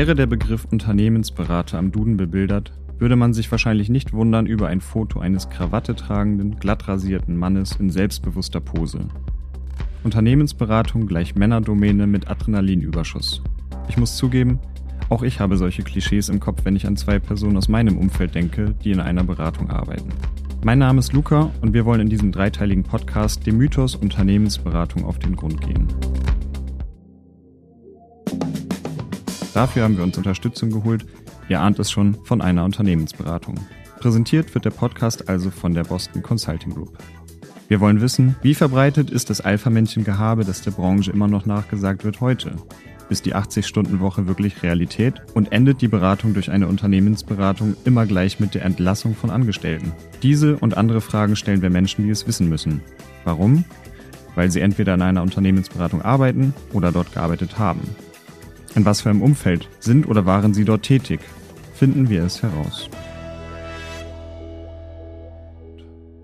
Wäre der Begriff Unternehmensberater am Duden bebildert, würde man sich wahrscheinlich nicht wundern über ein Foto eines krawattetragenden, glatt rasierten Mannes in selbstbewusster Pose. Unternehmensberatung gleich Männerdomäne mit Adrenalinüberschuss. Ich muss zugeben, auch ich habe solche Klischees im Kopf, wenn ich an zwei Personen aus meinem Umfeld denke, die in einer Beratung arbeiten. Mein Name ist Luca und wir wollen in diesem dreiteiligen Podcast dem Mythos Unternehmensberatung auf den Grund gehen. Dafür haben wir uns Unterstützung geholt, ihr ahnt es schon, von einer Unternehmensberatung. Präsentiert wird der Podcast also von der Boston Consulting Group. Wir wollen wissen, wie verbreitet ist das Alpha-Männchen-Gehabe, das der Branche immer noch nachgesagt wird heute? Ist die 80-Stunden-Woche wirklich Realität? Und endet die Beratung durch eine Unternehmensberatung immer gleich mit der Entlassung von Angestellten? Diese und andere Fragen stellen wir Menschen, die es wissen müssen. Warum? Weil sie entweder in einer Unternehmensberatung arbeiten oder dort gearbeitet haben. In was für einem Umfeld sind oder waren sie dort tätig? Finden wir es heraus.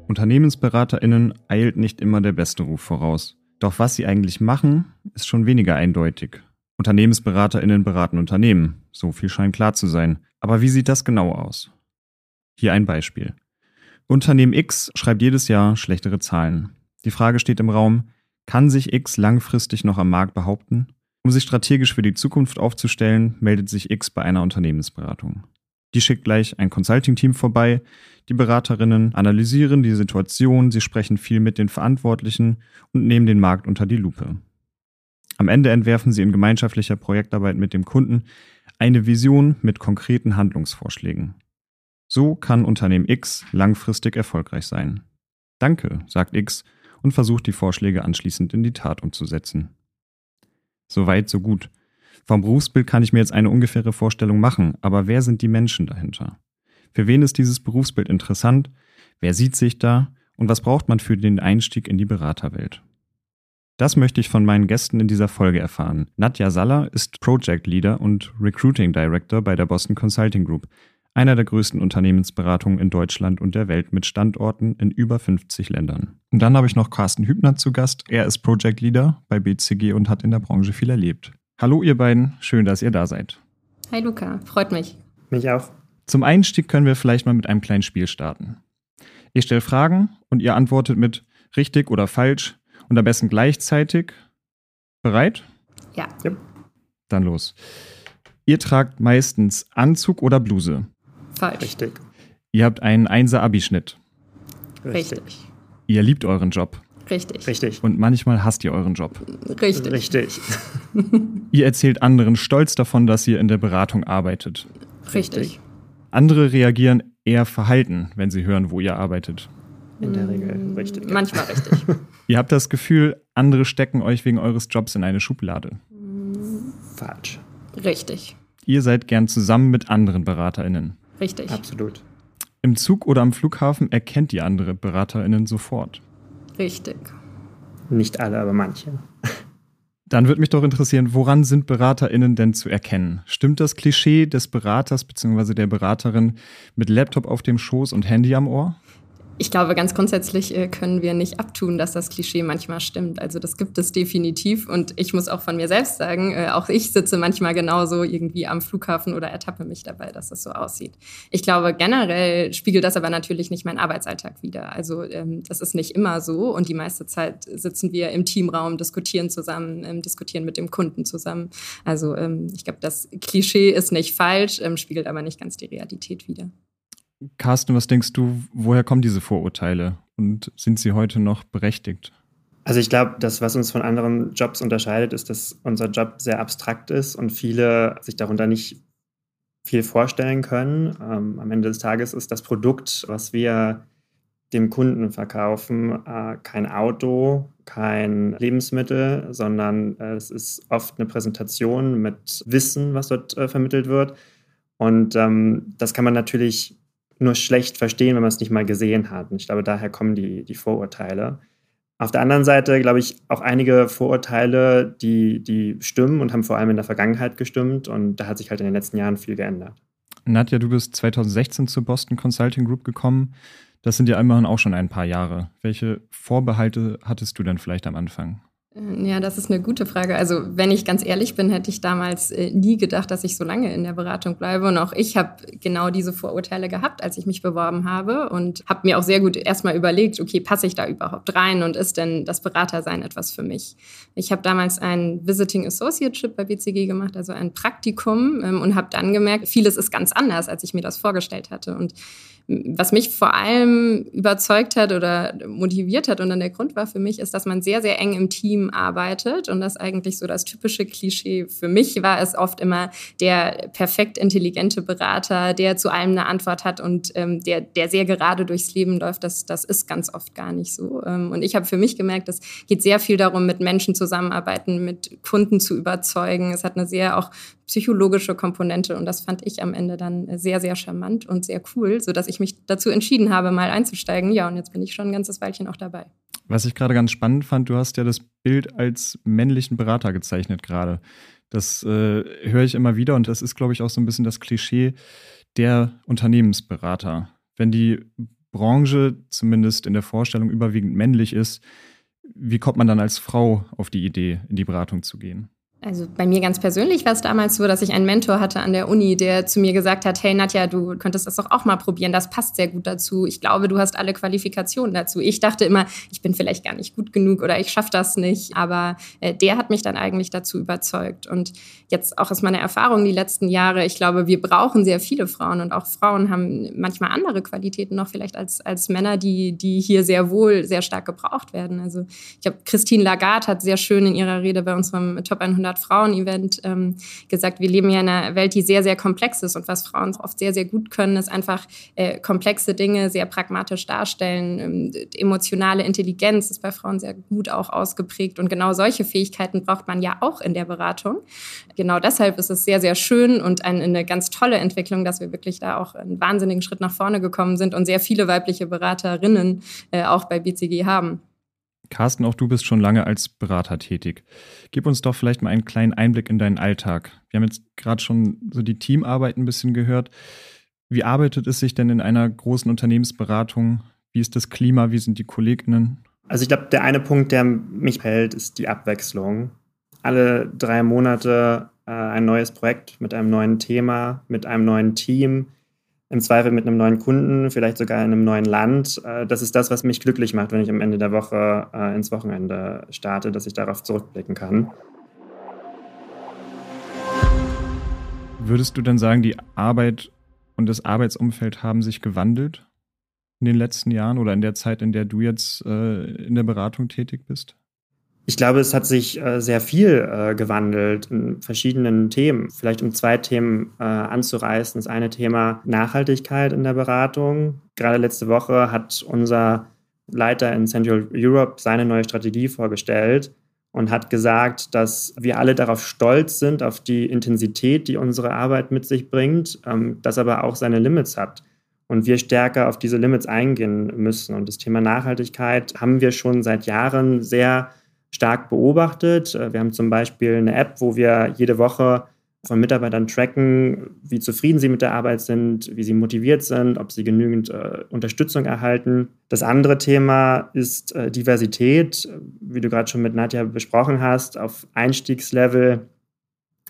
UnternehmensberaterInnen eilt nicht immer der beste Ruf voraus. Doch was sie eigentlich machen, ist schon weniger eindeutig. UnternehmensberaterInnen beraten Unternehmen, so viel scheint klar zu sein. Aber wie sieht das genau aus? Hier ein Beispiel. Unternehmen X schreibt jedes Jahr schlechtere Zahlen. Die Frage steht im Raum, kann sich X langfristig noch am Markt behaupten? Um sich strategisch für die Zukunft aufzustellen, meldet sich X bei einer Unternehmensberatung. Die schickt gleich ein Consulting-Team vorbei. Die Beraterinnen analysieren die Situation, sie sprechen viel mit den Verantwortlichen und nehmen den Markt unter die Lupe. Am Ende entwerfen sie in gemeinschaftlicher Projektarbeit mit dem Kunden eine Vision mit konkreten Handlungsvorschlägen. So kann Unternehmen X langfristig erfolgreich sein. Danke, sagt X und versucht die Vorschläge anschließend in die Tat umzusetzen. So weit, so gut. Vom Berufsbild kann ich mir jetzt eine ungefähre Vorstellung machen, aber wer sind die Menschen dahinter? Für wen ist dieses Berufsbild interessant? Wer sieht sich da? Und was braucht man für den Einstieg in die Beraterwelt? Das möchte ich von meinen Gästen in dieser Folge erfahren. Nadja Saller ist Project Leader und Recruiting Director bei der Boston Consulting Group, einer der größten Unternehmensberatungen in Deutschland und der Welt mit Standorten in über 50 Ländern. Und dann habe ich noch Carsten Hübner zu Gast. Er ist Project Leader bei BCG und hat in der Branche viel erlebt. Hallo ihr beiden, schön, dass ihr da seid. Hi Luca, freut mich. Mich auch. Zum Einstieg können wir vielleicht mal mit einem kleinen Spiel starten. Ich stelle Fragen und ihr antwortet mit richtig oder falsch und am besten gleichzeitig. Bereit? Ja. ja. Dann los. Ihr tragt meistens Anzug oder Bluse? Falsch. Richtig. Ihr habt einen Einser-Abischnitt? Richtig. Ihr liebt euren Job? Richtig. Richtig. Und manchmal hasst ihr euren Job? Richtig. Richtig. ihr erzählt anderen stolz davon, dass ihr in der Beratung arbeitet? Richtig. Andere reagieren eher verhalten, wenn sie hören, wo ihr arbeitet? In der Regel richtig. Manchmal richtig. Ihr habt das Gefühl, andere stecken euch wegen eures Jobs in eine Schublade. Falsch. Richtig. Ihr seid gern zusammen mit anderen BeraterInnen. Richtig. Absolut. Im Zug oder am Flughafen erkennt ihr andere BeraterInnen sofort. Richtig. Nicht alle, aber manche. Dann würde mich doch interessieren, woran sind BeraterInnen denn zu erkennen? Stimmt das Klischee des Beraters bzw. der Beraterin mit Laptop auf dem Schoß und Handy am Ohr? Ich glaube, ganz grundsätzlich äh, können wir nicht abtun, dass das Klischee manchmal stimmt. Also das gibt es definitiv. Und ich muss auch von mir selbst sagen, äh, auch ich sitze manchmal genauso irgendwie am Flughafen oder ertappe mich dabei, dass das so aussieht. Ich glaube, generell spiegelt das aber natürlich nicht meinen Arbeitsalltag wider. Also ähm, das ist nicht immer so. Und die meiste Zeit sitzen wir im Teamraum, diskutieren zusammen, ähm, diskutieren mit dem Kunden zusammen. Also ähm, ich glaube, das Klischee ist nicht falsch, spiegelt aber nicht ganz die Realität wider. Carsten, was denkst du, woher kommen diese Vorurteile und sind sie heute noch berechtigt? Also ich glaube, das, was uns von anderen Jobs unterscheidet, ist, dass unser Job sehr abstrakt ist und viele sich darunter nicht viel vorstellen können. Ähm, am Ende des Tages ist das Produkt, was wir dem Kunden verkaufen, äh, kein Auto, kein Lebensmittel, sondern äh, es ist oft eine Präsentation mit Wissen, was dort äh, vermittelt wird. Und ähm, das kann man natürlich nur schlecht verstehen, wenn man es nicht mal gesehen hat. Und ich glaube, daher kommen die, die Vorurteile. Auf der anderen Seite glaube ich auch einige Vorurteile, die, die stimmen und haben vor allem in der Vergangenheit gestimmt. Und da hat sich halt in den letzten Jahren viel geändert. Nadja, du bist 2016 zur Boston Consulting Group gekommen. Das sind ja immerhin auch schon ein paar Jahre. Welche Vorbehalte hattest du denn vielleicht am Anfang? Ja, das ist eine gute Frage. Also, wenn ich ganz ehrlich bin, hätte ich damals äh, nie gedacht, dass ich so lange in der Beratung bleibe. Und auch ich habe genau diese Vorurteile gehabt, als ich mich beworben habe und habe mir auch sehr gut erstmal überlegt, okay, passe ich da überhaupt rein und ist denn das Beratersein etwas für mich? Ich habe damals ein Visiting Associateship bei BCG gemacht, also ein Praktikum ähm, und habe dann gemerkt, vieles ist ganz anders, als ich mir das vorgestellt hatte. Und was mich vor allem überzeugt hat oder motiviert hat und dann der Grund war für mich, ist, dass man sehr, sehr eng im Team arbeitet und das eigentlich so das typische Klischee für mich war es oft immer der perfekt intelligente Berater, der zu allem eine Antwort hat und ähm, der, der sehr gerade durchs Leben läuft. Das, das ist ganz oft gar nicht so. Ähm, und ich habe für mich gemerkt, es geht sehr viel darum, mit Menschen zusammenarbeiten, mit Kunden zu überzeugen. Es hat eine sehr auch psychologische Komponente und das fand ich am Ende dann sehr, sehr charmant und sehr cool, sodass ich mich dazu entschieden habe, mal einzusteigen. Ja, und jetzt bin ich schon ein ganzes Weilchen auch dabei. Was ich gerade ganz spannend fand, du hast ja das Bild als männlichen Berater gezeichnet gerade. Das äh, höre ich immer wieder und das ist, glaube ich, auch so ein bisschen das Klischee der Unternehmensberater. Wenn die Branche zumindest in der Vorstellung überwiegend männlich ist, wie kommt man dann als Frau auf die Idee, in die Beratung zu gehen? Also bei mir ganz persönlich war es damals so, dass ich einen Mentor hatte an der Uni, der zu mir gesagt hat, hey Nadja, du könntest das doch auch mal probieren, das passt sehr gut dazu. Ich glaube, du hast alle Qualifikationen dazu. Ich dachte immer, ich bin vielleicht gar nicht gut genug oder ich schaffe das nicht, aber äh, der hat mich dann eigentlich dazu überzeugt. Und jetzt auch aus meiner Erfahrung die letzten Jahre, ich glaube, wir brauchen sehr viele Frauen und auch Frauen haben manchmal andere Qualitäten noch vielleicht als, als Männer, die, die hier sehr wohl sehr stark gebraucht werden. Also ich glaube, Christine Lagarde hat sehr schön in ihrer Rede bei unserem Top 100 100-Frauen-Event ähm, gesagt, wir leben ja in einer Welt, die sehr, sehr komplex ist. Und was Frauen oft sehr, sehr gut können, ist einfach äh, komplexe Dinge sehr pragmatisch darstellen. Ähm, emotionale Intelligenz ist bei Frauen sehr gut auch ausgeprägt. Und genau solche Fähigkeiten braucht man ja auch in der Beratung. Genau deshalb ist es sehr, sehr schön und eine, eine ganz tolle Entwicklung, dass wir wirklich da auch einen wahnsinnigen Schritt nach vorne gekommen sind und sehr viele weibliche Beraterinnen äh, auch bei BCG haben. Carsten, auch du bist schon lange als Berater tätig. Gib uns doch vielleicht mal einen kleinen Einblick in deinen Alltag. Wir haben jetzt gerade schon so die Teamarbeit ein bisschen gehört. Wie arbeitet es sich denn in einer großen Unternehmensberatung? Wie ist das Klima? Wie sind die Kolleginnen? Also ich glaube, der eine Punkt, der mich hält, ist die Abwechslung. Alle drei Monate äh, ein neues Projekt mit einem neuen Thema, mit einem neuen Team, im Zweifel mit einem neuen Kunden, vielleicht sogar in einem neuen Land. Äh, das ist das, was mich glücklich macht, wenn ich am Ende der Woche äh, ins Wochenende starte, dass ich darauf zurückblicken kann. Würdest du dann sagen, die Arbeit und das Arbeitsumfeld haben sich gewandelt in den letzten Jahren oder in der Zeit, in der du jetzt äh, in der Beratung tätig bist? Ich glaube, es hat sich äh, sehr viel äh, gewandelt in verschiedenen Themen. Vielleicht um zwei Themen äh, anzureißen. Das eine Thema Nachhaltigkeit in der Beratung. Gerade letzte Woche hat unser Leiter in Central Europe seine neue Strategie vorgestellt und hat gesagt, dass wir alle darauf stolz sind, auf die Intensität, die unsere Arbeit mit sich bringt, ähm, das aber auch seine Limits hat und wir stärker auf diese Limits eingehen müssen. Und das Thema Nachhaltigkeit haben wir schon seit Jahren sehr stark beobachtet. Äh, wir haben zum Beispiel eine App, wo wir jede Woche von Mitarbeitern tracken, wie zufrieden sie mit der Arbeit sind, wie sie motiviert sind, ob sie genügend äh, Unterstützung erhalten. Das andere Thema ist äh, Diversität. Wie du gerade schon mit Nadja besprochen hast, auf Einstiegslevel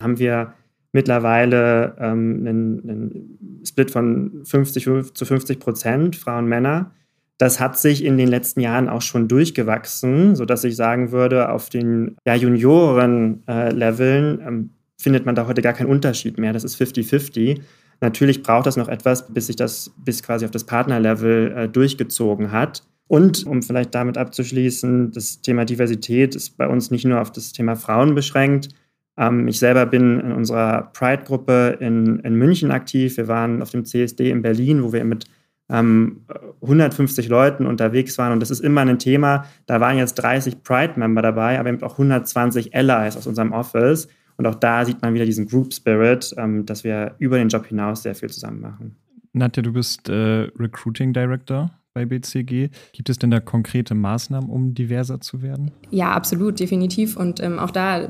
haben wir mittlerweile ähm, einen, einen Split von 50 zu 50 Prozent Frauen, Männer. Das hat sich in den letzten Jahren auch schon durchgewachsen, sodass ich sagen würde, auf den ja, Junioren-Leveln äh, ähm, findet man da heute gar keinen Unterschied mehr. Das ist 50-50. Natürlich braucht das noch etwas, bis sich das bis quasi auf das Partnerlevel äh, durchgezogen hat. Und um vielleicht damit abzuschließen, das Thema Diversität ist bei uns nicht nur auf das Thema Frauen beschränkt. Ähm, ich selber bin in unserer Pride-Gruppe in, in München aktiv. Wir waren auf dem CSD in Berlin, wo wir mit ähm, 150 Leuten unterwegs waren. Und das ist immer ein Thema. Da waren jetzt 30 Pride-Member dabei, aber eben auch 120 Allies aus unserem Office. Und auch da sieht man wieder diesen Group Spirit, ähm, dass wir über den Job hinaus sehr viel zusammen machen. Nadja, du bist äh, Recruiting Director bei BCG. Gibt es denn da konkrete Maßnahmen, um diverser zu werden? Ja, absolut, definitiv. Und ähm, auch da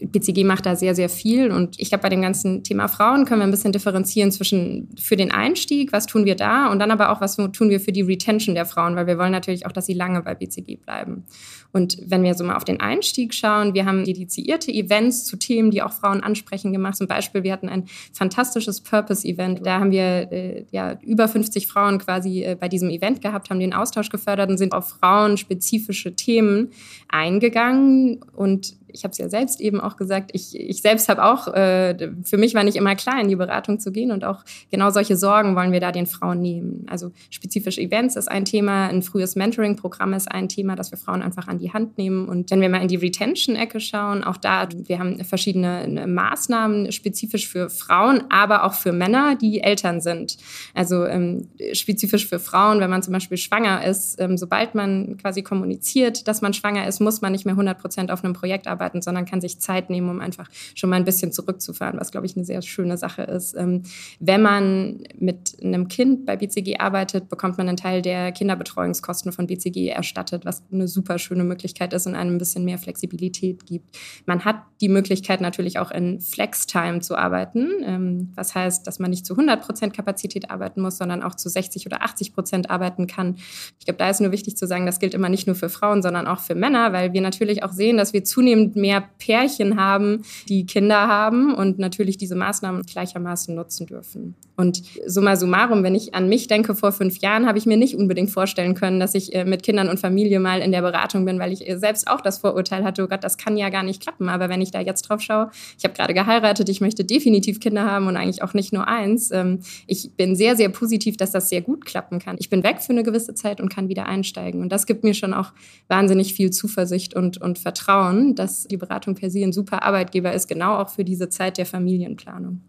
BCG macht da sehr, sehr viel. Und ich glaube, bei dem ganzen Thema Frauen können wir ein bisschen differenzieren zwischen für den Einstieg, was tun wir da, und dann aber auch, was tun wir für die Retention der Frauen, weil wir wollen natürlich auch, dass sie lange bei BCG bleiben. Und wenn wir so mal auf den Einstieg schauen, wir haben dedizierte Events zu Themen, die auch Frauen ansprechen, gemacht. Zum Beispiel, wir hatten ein fantastisches Purpose-Event. Da haben wir äh, ja über 50 Frauen quasi äh, bei diesem Event gehabt, haben den Austausch gefördert und sind auf frauenspezifische Themen eingegangen und ich habe es ja selbst eben auch gesagt, ich, ich selbst habe auch, äh, für mich war nicht immer klar, in die Beratung zu gehen und auch genau solche Sorgen wollen wir da den Frauen nehmen. Also spezifisch Events ist ein Thema, ein frühes Mentoring-Programm ist ein Thema, das wir Frauen einfach an die Hand nehmen. Und wenn wir mal in die Retention-Ecke schauen, auch da, wir haben verschiedene äh, Maßnahmen spezifisch für Frauen, aber auch für Männer, die Eltern sind. Also ähm, spezifisch für Frauen, wenn man zum Beispiel schwanger ist, ähm, sobald man quasi kommuniziert, dass man schwanger ist, muss man nicht mehr 100 Prozent auf einem Projekt arbeiten arbeiten, sondern kann sich Zeit nehmen, um einfach schon mal ein bisschen zurückzufahren, was, glaube ich, eine sehr schöne Sache ist. Ähm, wenn man mit einem Kind bei BCG arbeitet, bekommt man einen Teil der Kinderbetreuungskosten von BCG erstattet, was eine super schöne Möglichkeit ist und einem ein bisschen mehr Flexibilität gibt. Man hat die Möglichkeit natürlich auch in Flex-Time zu arbeiten, ähm, was heißt, dass man nicht zu 100 Prozent Kapazität arbeiten muss, sondern auch zu 60 oder 80 Prozent arbeiten kann. Ich glaube, da ist nur wichtig zu sagen, das gilt immer nicht nur für Frauen, sondern auch für Männer, weil wir natürlich auch sehen, dass wir zunehmend mehr Pärchen haben, die Kinder haben und natürlich diese Maßnahmen gleichermaßen nutzen dürfen. Und summa summarum, wenn ich an mich denke, vor fünf Jahren habe ich mir nicht unbedingt vorstellen können, dass ich äh, mit Kindern und Familie mal in der Beratung bin, weil ich äh, selbst auch das Vorurteil hatte, oh Gott, das kann ja gar nicht klappen. Aber wenn ich da jetzt drauf schaue, ich habe gerade geheiratet, ich möchte definitiv Kinder haben und eigentlich auch nicht nur eins. Ähm, ich bin sehr, sehr positiv, dass das sehr gut klappen kann. Ich bin weg für eine gewisse Zeit und kann wieder einsteigen. Und das gibt mir schon auch wahnsinnig viel Zuversicht und, und Vertrauen, dass die Beratung per se ein super Arbeitgeber ist, genau auch für diese Zeit der Familienplanung.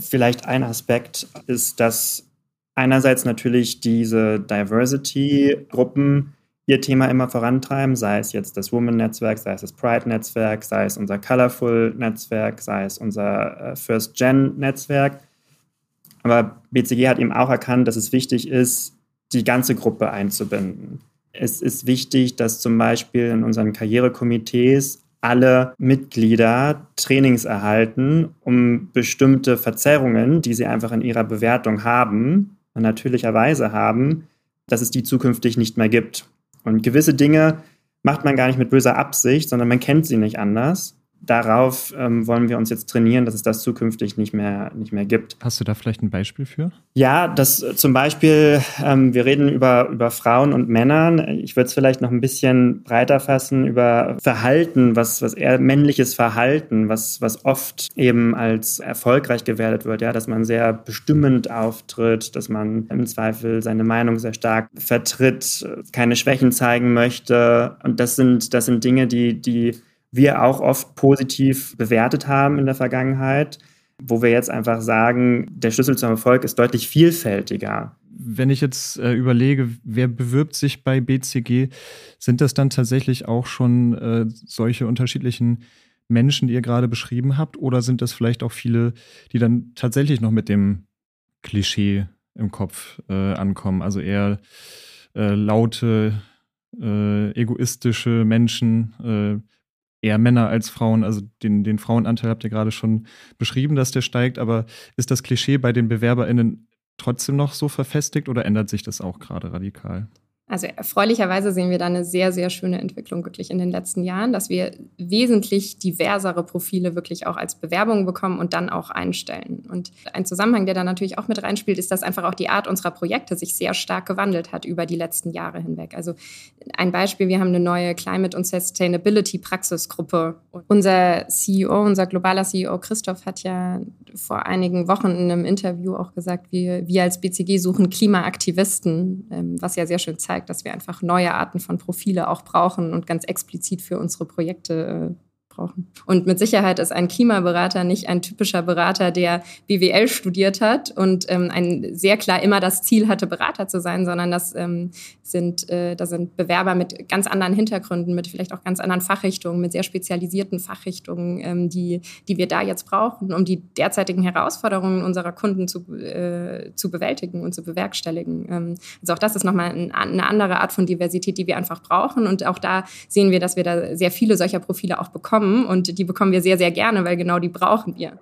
Vielleicht ein Aspekt ist, dass einerseits natürlich diese Diversity-Gruppen ihr Thema immer vorantreiben, sei es jetzt das Women-Netzwerk, sei es das Pride-Netzwerk, sei es unser Colorful-Netzwerk, sei es unser äh, First-Gen-Netzwerk. Aber BCG hat eben auch erkannt, dass es wichtig ist, die ganze Gruppe einzubinden. Es ist wichtig, dass zum Beispiel in unseren Karrierekomitees alle Mitglieder Trainings erhalten, um bestimmte Verzerrungen, die sie einfach in ihrer Bewertung haben, natürlicherweise haben, dass es die zukünftig nicht mehr gibt. Und gewisse Dinge macht man gar nicht mit böser Absicht, sondern man kennt sie nicht anders darauf ähm, wollen wir uns jetzt trainieren, dass es das zukünftig nicht mehr, nicht mehr gibt. Hast du da vielleicht ein Beispiel für? Ja, das äh, zum Beispiel, ähm, wir reden über, über Frauen und Männern. Ich würde es vielleicht noch ein bisschen breiter fassen über Verhalten, was, was eher männliches Verhalten, was, was oft eben als erfolgreich gewertet wird, ja, dass man sehr bestimmend auftritt, dass man im Zweifel seine Meinung sehr stark vertritt, keine Schwächen zeigen möchte. Und das sind, das sind Dinge, die, die wir auch oft positiv bewertet haben in der Vergangenheit, wo wir jetzt einfach sagen, der Schlüssel zum Erfolg ist deutlich vielfältiger. Wenn ich jetzt äh, überlege, wer bewirbt sich bei BCG, sind das dann tatsächlich auch schon äh, solche unterschiedlichen Menschen, die ihr gerade beschrieben habt, oder sind das vielleicht auch viele, die dann tatsächlich noch mit dem Klischee im Kopf äh, ankommen? Also eher äh, laute, äh, egoistische Menschen, äh, eher Männer als Frauen. Also den, den Frauenanteil habt ihr gerade schon beschrieben, dass der steigt. Aber ist das Klischee bei den BewerberInnen trotzdem noch so verfestigt oder ändert sich das auch gerade radikal? Also erfreulicherweise sehen wir da eine sehr, sehr schöne Entwicklung wirklich in den letzten Jahren, dass wir wesentlich diversere Profile wirklich auch als Bewerbung bekommen und dann auch einstellen. Und ein Zusammenhang, der da natürlich auch mit reinspielt, ist, dass einfach auch die Art unserer Projekte sich sehr stark gewandelt hat über die letzten Jahre hinweg. Also ein Beispiel, wir haben eine neue Climate- und Sustainability-Praxisgruppe. Unser CEO, unser globaler CEO Christoph hat ja vor einigen Wochen in einem Interview auch gesagt, wir, wir als BCG suchen Klimaaktivisten, ähm, was ja sehr schön zeigt, gezeigt, dass wir einfach neue Arten von Profile auch brauchen und ganz explizit für unsere Projekte brauchen. Und mit Sicherheit ist ein Klimaberater nicht ein typischer Berater, der BWL studiert hat und ähm, ein sehr klar immer das Ziel hatte, Berater zu sein, sondern das ähm, sind, äh, da sind Bewerber mit ganz anderen Hintergründen, mit vielleicht auch ganz anderen Fachrichtungen, mit sehr spezialisierten Fachrichtungen, ähm, die, die wir da jetzt brauchen, um die derzeitigen Herausforderungen unserer Kunden zu, äh, zu bewältigen und zu bewerkstelligen. Ähm, also auch das ist nochmal ein, eine andere Art von Diversität, die wir einfach brauchen. Und auch da sehen wir, dass wir da sehr viele solcher Profile auch bekommen bekommen und die bekommen wir sehr, sehr gerne, weil genau die brauchen wir.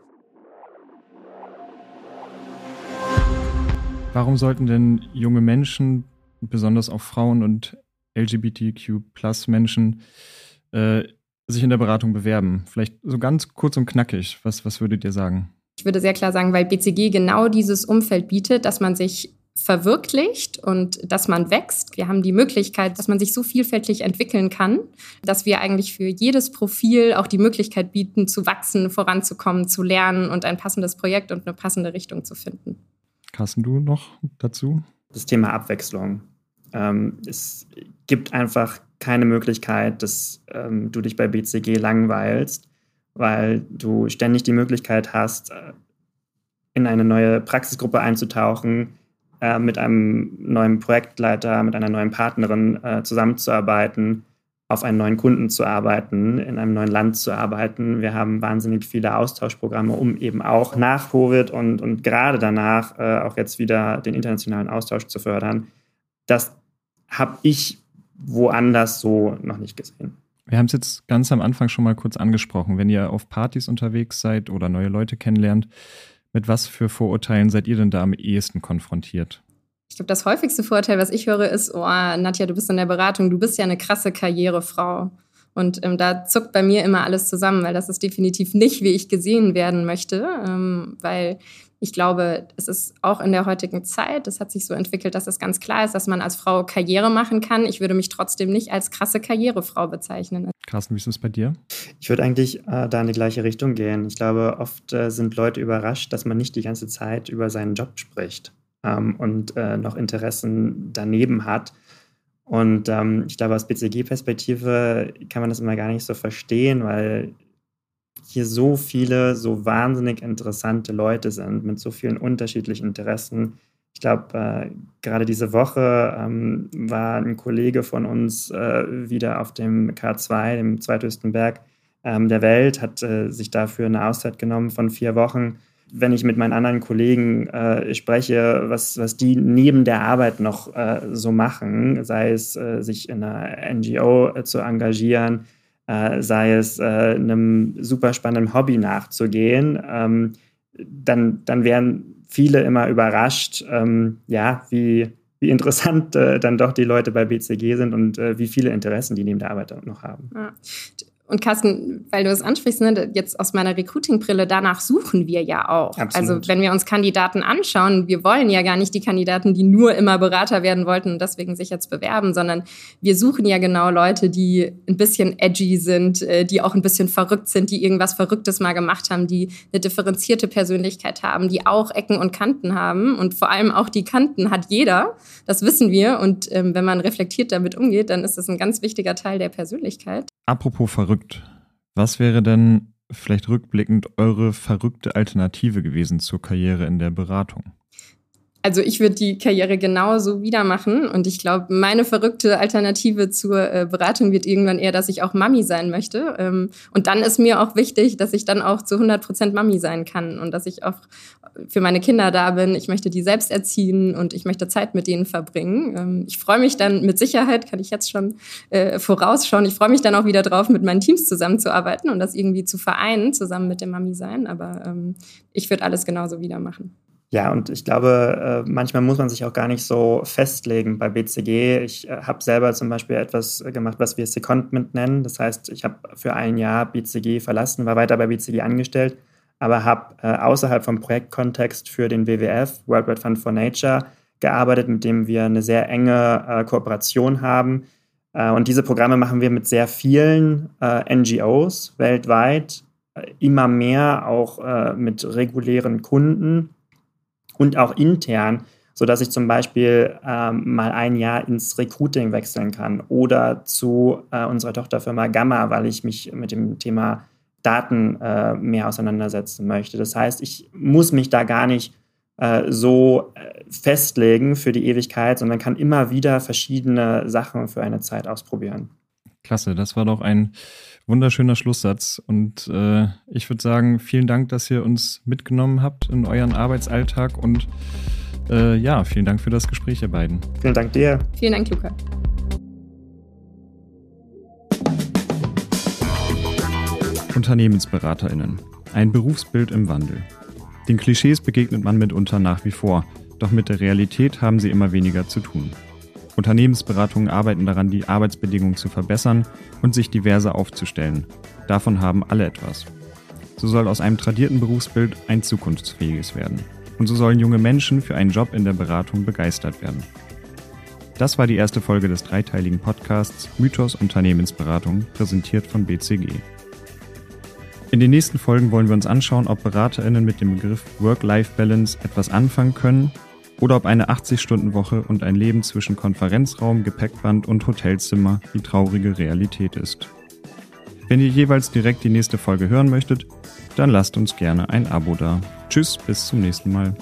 Warum sollten denn junge Menschen, besonders auch Frauen und LGBTQ-Plus-Menschen, äh, sich in der Beratung bewerben? Vielleicht so ganz kurz und knackig. Was, was würdet ihr sagen? Ich würde sehr klar sagen, weil BCG genau dieses Umfeld bietet, dass man sich verwirklicht und dass man wächst. Wir haben die Möglichkeit, dass man sich so vielfältig entwickeln kann, dass wir eigentlich für jedes Profil auch die Möglichkeit bieten, zu wachsen, voranzukommen, zu lernen und ein passendes Projekt und eine passende Richtung zu finden. Carsten, du noch dazu? Das Thema Abwechslung. Ähm, es gibt einfach keine Möglichkeit, dass ähm, du dich bei BCG langweilst, weil du ständig die Möglichkeit hast, äh, in eine neue Praxisgruppe einzutauchen, äh, mit einem neuen Projektleiter, mit einer neuen Partnerin äh, zusammenzuarbeiten, auf einen neuen Kunden zu arbeiten, in einem neuen Land zu arbeiten. Wir haben wahnsinnig viele Austauschprogramme, um eben auch nach Covid und, und gerade danach äh, auch jetzt wieder den internationalen Austausch zu fördern. Das habe ich woanders so noch nicht gesehen. Wir haben es jetzt ganz am Anfang schon mal kurz angesprochen. Wenn ihr auf Partys unterwegs seid oder neue Leute kennenlernt, mit was für Vorurteilen seid ihr denn da am ehesten konfrontiert? Ich glaube, das häufigste Vorteil, was ich höre, ist, oh, Nadja, du bist in der Beratung, du bist ja eine krasse Karrierefrau. Und ähm, da zuckt bei mir immer alles zusammen, weil das ist definitiv nicht, wie ich gesehen werden möchte, ähm, weil ich glaube, es ist auch in der heutigen Zeit, es hat sich so entwickelt, dass es ganz klar ist, dass man als Frau Karriere machen kann. Ich würde mich trotzdem nicht als krasse Karrierefrau bezeichnen. Carsten, wie ist es bei dir? Ich würde eigentlich äh, da in die gleiche Richtung gehen. Ich glaube, oft äh, sind Leute überrascht, dass man nicht die ganze Zeit über seinen Job spricht ähm, und äh, noch Interessen daneben hat. Und ähm, ich glaube, aus BCG-Perspektive kann man das immer gar nicht so verstehen, weil hier so viele, so wahnsinnig interessante Leute sind mit so vielen unterschiedlichen Interessen. Ich glaube, äh, gerade diese Woche ähm, war ein Kollege von uns äh, wieder auf dem K2, dem zweithöchsten Berg ähm, der Welt, hat äh, sich dafür eine Auszeit genommen von vier Wochen wenn ich mit meinen anderen Kollegen äh, spreche, was, was die neben der Arbeit noch äh, so machen, sei es äh, sich in einer NGO äh, zu engagieren, äh, sei es äh, einem super spannenden Hobby nachzugehen, ähm, dann, dann wären viele immer überrascht, ähm, ja, wie, wie interessant dann doch die Leute bei BCG sind und wie viele Interessen die neben der Arbeit noch haben. Ja. Und Carsten, weil du es ansprichst, ne, jetzt aus meiner Recruiting-Brille, danach suchen wir ja auch. Absolut. Also wenn wir uns Kandidaten anschauen, wir wollen ja gar nicht die Kandidaten, die nur immer Berater werden wollten und deswegen sich jetzt bewerben, sondern wir suchen ja genau Leute, die ein bisschen edgy sind, äh, die auch ein bisschen verrückt sind, die irgendwas Verrücktes mal gemacht haben, die eine differenzierte Persönlichkeit haben, die auch Ecken und Kanten haben. Und vor allem auch die Kanten hat jeder, das wissen wir. Und ähm, wenn man reflektiert damit umgeht, dann ist das ein ganz wichtiger Teil der Persönlichkeit. Apropos verrückt, was wäre denn vielleicht rückblickend eure verrückte Alternative gewesen zur Karriere in der Beratung? Also ich würde die Karriere genauso wieder machen und ich glaube, meine verrückte Alternative zur äh, Beratung wird irgendwann eher, dass ich auch Mami sein möchte. Ähm, und dann ist mir auch wichtig, dass ich dann auch zu 100 Prozent Mami sein kann und dass ich auch für meine Kinder da bin. Ich möchte die selbst erziehen und ich möchte Zeit mit denen verbringen. Ähm, ich freue mich dann mit Sicherheit, kann ich jetzt schon äh, vorausschauen, ich freue mich dann auch wieder drauf, mit meinen Teams zusammenzuarbeiten und das irgendwie zu vereinen, zusammen mit dem Mami sein. Aber ähm, ich würde alles genauso wieder machen. Ja, und ich glaube, äh, manchmal muss man sich auch gar nicht so festlegen bei BCG. Ich äh, habe selber zum Beispiel etwas gemacht, was wir Secondment nennen. Das heißt, ich habe für ein Jahr BCG verlassen, war weiter bei BCG angestellt, aber habe äh, außerhalb vom Projektkontext für den WWF, World Wide Fund for Nature, gearbeitet, mit dem wir eine sehr enge Kooperation haben. Und diese Programme machen wir mit sehr vielen NGOs weltweit, immer mehr auch mit regulären Kunden und auch intern, sodass ich zum Beispiel ähm, mal ein Jahr ins Recruiting wechseln kann oder zu äh, unserer Tochterfirma Gamma, weil ich mich mit dem Thema Daten äh, mehr auseinandersetzen möchte. Das heißt, ich muss mich da gar nicht äh, so äh, festlegen für die Ewigkeit, sondern kann immer wieder verschiedene Sachen für eine Zeit ausprobieren. Klasse, das war doch ein wunderschöner Schlusssatz. Und äh, ich würde sagen, vielen Dank, dass ihr uns mitgenommen habt in euren Arbeitsalltag und äh, ja, vielen Dank für das Gespräch, ihr beiden. Vielen Dank dir. Vielen Dank, Luca. Unternehmensberaterinnen. Ein Berufsbild im Wandel. Den Klischees begegnet man mitunter nach wie vor, doch mit der Realität haben sie immer weniger zu tun. Unternehmensberatungen arbeiten daran, die Arbeitsbedingungen zu verbessern und sich diverser aufzustellen. Davon haben alle etwas. So soll aus einem tradierten Berufsbild ein zukunftsfähiges werden. Und so sollen junge Menschen für einen Job in der Beratung begeistert werden. Das war die erste Folge des dreiteiligen Podcasts Mythos Unternehmensberatung, präsentiert von BCG. In den nächsten Folgen wollen wir uns anschauen, ob BeraterInnen mit dem Begriff Work-Life-Balance etwas anfangen können oder ob eine 80-Stunden-Woche und ein Leben zwischen Konferenzraum, Gepäckband und Hotelzimmer die traurige Realität ist. Wenn ihr jeweils direkt die nächste Folge hören möchtet, dann lasst uns gerne ein Abo da. Tschüss, bis zum nächsten Mal.